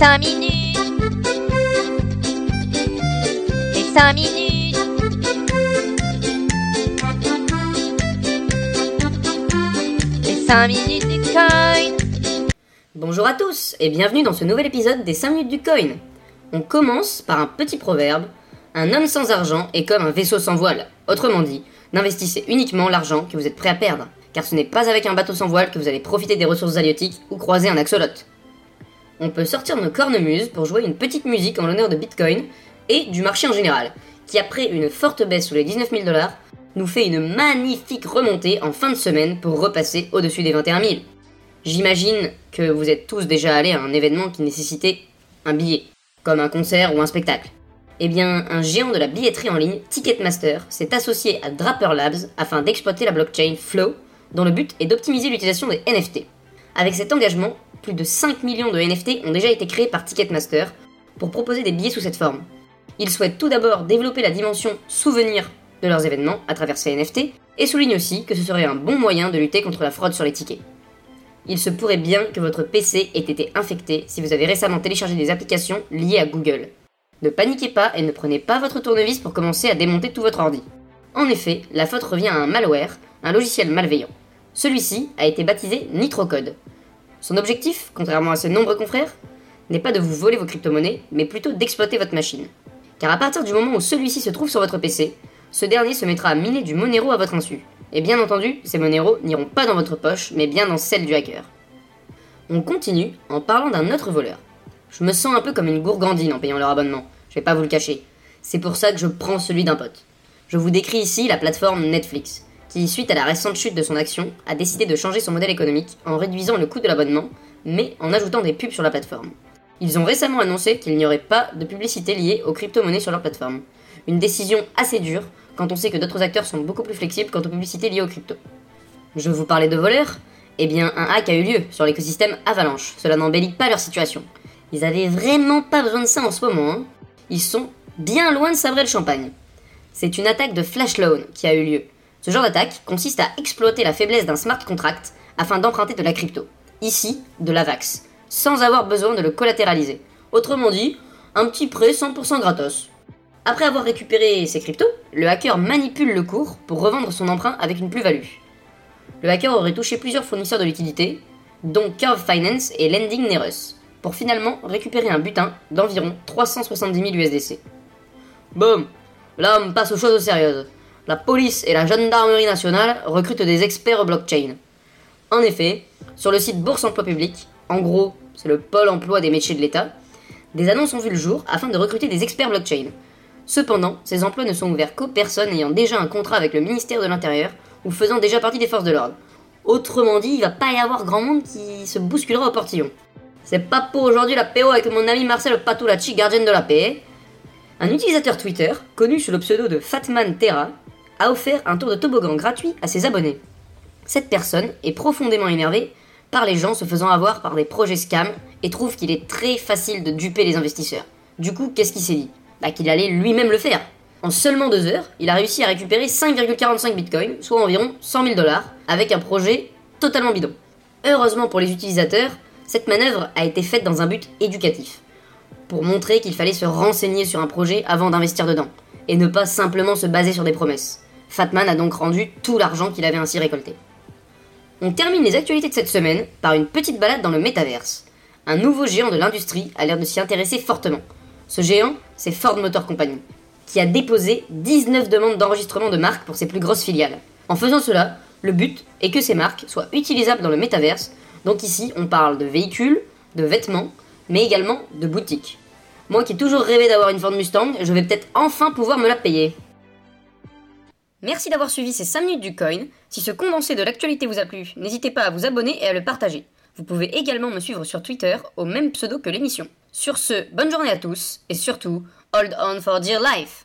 5 minutes. Les 5 minutes. Les 5 minutes du coin. Bonjour à tous et bienvenue dans ce nouvel épisode des 5 minutes du coin. On commence par un petit proverbe Un homme sans argent est comme un vaisseau sans voile. Autrement dit, n'investissez uniquement l'argent que vous êtes prêt à perdre, car ce n'est pas avec un bateau sans voile que vous allez profiter des ressources halieutiques ou croiser un axolote. On peut sortir nos cornemuses pour jouer une petite musique en l'honneur de Bitcoin et du marché en général, qui après une forte baisse sous les 19 000 dollars, nous fait une magnifique remontée en fin de semaine pour repasser au-dessus des 21 000. J'imagine que vous êtes tous déjà allés à un événement qui nécessitait un billet, comme un concert ou un spectacle. Eh bien, un géant de la billetterie en ligne, Ticketmaster, s'est associé à Draper Labs afin d'exploiter la blockchain Flow, dont le but est d'optimiser l'utilisation des NFT. Avec cet engagement, plus de 5 millions de NFT ont déjà été créés par Ticketmaster pour proposer des billets sous cette forme. Ils souhaitent tout d'abord développer la dimension souvenir de leurs événements à travers ces NFT et soulignent aussi que ce serait un bon moyen de lutter contre la fraude sur les tickets. Il se pourrait bien que votre PC ait été infecté si vous avez récemment téléchargé des applications liées à Google. Ne paniquez pas et ne prenez pas votre tournevis pour commencer à démonter tout votre ordi. En effet, la faute revient à un malware, un logiciel malveillant. Celui-ci a été baptisé Nitrocode. Son objectif, contrairement à ses nombreux confrères, n'est pas de vous voler vos crypto-monnaies, mais plutôt d'exploiter votre machine. Car à partir du moment où celui-ci se trouve sur votre PC, ce dernier se mettra à miner du Monero à votre insu. Et bien entendu, ces Monero n'iront pas dans votre poche, mais bien dans celle du hacker. On continue en parlant d'un autre voleur. Je me sens un peu comme une gourgandine en payant leur abonnement, je vais pas vous le cacher. C'est pour ça que je prends celui d'un pote. Je vous décris ici la plateforme Netflix, qui, suite à la récente chute de son action, a décidé de changer son modèle économique en réduisant le coût de l'abonnement, mais en ajoutant des pubs sur la plateforme. Ils ont récemment annoncé qu'il n'y aurait pas de publicité liée aux crypto-monnaies sur leur plateforme. Une décision assez dure quand on sait que d'autres acteurs sont beaucoup plus flexibles quant aux publicités liées aux crypto. Je vous parlais de voleurs? Eh bien, un hack a eu lieu sur l'écosystème Avalanche. Cela n'embellit pas leur situation. Ils avaient vraiment pas besoin de ça en ce moment. Hein. Ils sont bien loin de sabrer le champagne. C'est une attaque de flash loan qui a eu lieu. Ce genre d'attaque consiste à exploiter la faiblesse d'un smart contract afin d'emprunter de la crypto. Ici, de l'AVAX, sans avoir besoin de le collatéraliser. Autrement dit, un petit prêt 100% gratos. Après avoir récupéré ses cryptos, le hacker manipule le cours pour revendre son emprunt avec une plus-value. Le hacker aurait touché plusieurs fournisseurs de liquidités, dont Curve Finance et Lending Nerus, pour finalement récupérer un butin d'environ 370 000 USDC. Boum Là, on passe aux choses sérieuses. La police et la gendarmerie nationale recrutent des experts blockchain. En effet, sur le site Bourse Emploi Public, en gros, c'est le pôle emploi des métiers de l'État, des annonces ont vu le jour afin de recruter des experts blockchain. Cependant, ces emplois ne sont ouverts qu'aux personnes ayant déjà un contrat avec le ministère de l'Intérieur ou faisant déjà partie des forces de l'ordre. Autrement dit, il va pas y avoir grand monde qui se bousculera au portillon. C'est pas pour aujourd'hui la PO avec mon ami Marcel Patulacci, gardien de la paix. Un utilisateur Twitter, connu sous le pseudo de Fatman Terra, a offert un tour de toboggan gratuit à ses abonnés. Cette personne est profondément énervée par les gens se faisant avoir par des projets scam et trouve qu'il est très facile de duper les investisseurs. Du coup, qu'est-ce qu'il s'est dit? Bah, qu'il allait lui-même le faire. En seulement deux heures, il a réussi à récupérer 5,45 bitcoins, soit environ 100 000 dollars, avec un projet totalement bidon. Heureusement pour les utilisateurs, cette manœuvre a été faite dans un but éducatif, pour montrer qu'il fallait se renseigner sur un projet avant d'investir dedans, et ne pas simplement se baser sur des promesses. Fatman a donc rendu tout l'argent qu'il avait ainsi récolté. On termine les actualités de cette semaine par une petite balade dans le métaverse. Un nouveau géant de l'industrie a l'air de s'y intéresser fortement. Ce géant, c'est Ford Motor Company, qui a déposé 19 demandes d'enregistrement de marques pour ses plus grosses filiales. En faisant cela, le but est que ces marques soient utilisables dans le métaverse, donc ici on parle de véhicules, de vêtements, mais également de boutiques. Moi qui ai toujours rêvé d'avoir une Ford Mustang, je vais peut-être enfin pouvoir me la payer. Merci d'avoir suivi ces 5 minutes du coin. Si ce condensé de l'actualité vous a plu, n'hésitez pas à vous abonner et à le partager. Vous pouvez également me suivre sur Twitter au même pseudo que l'émission. Sur ce, bonne journée à tous et surtout, hold on for dear life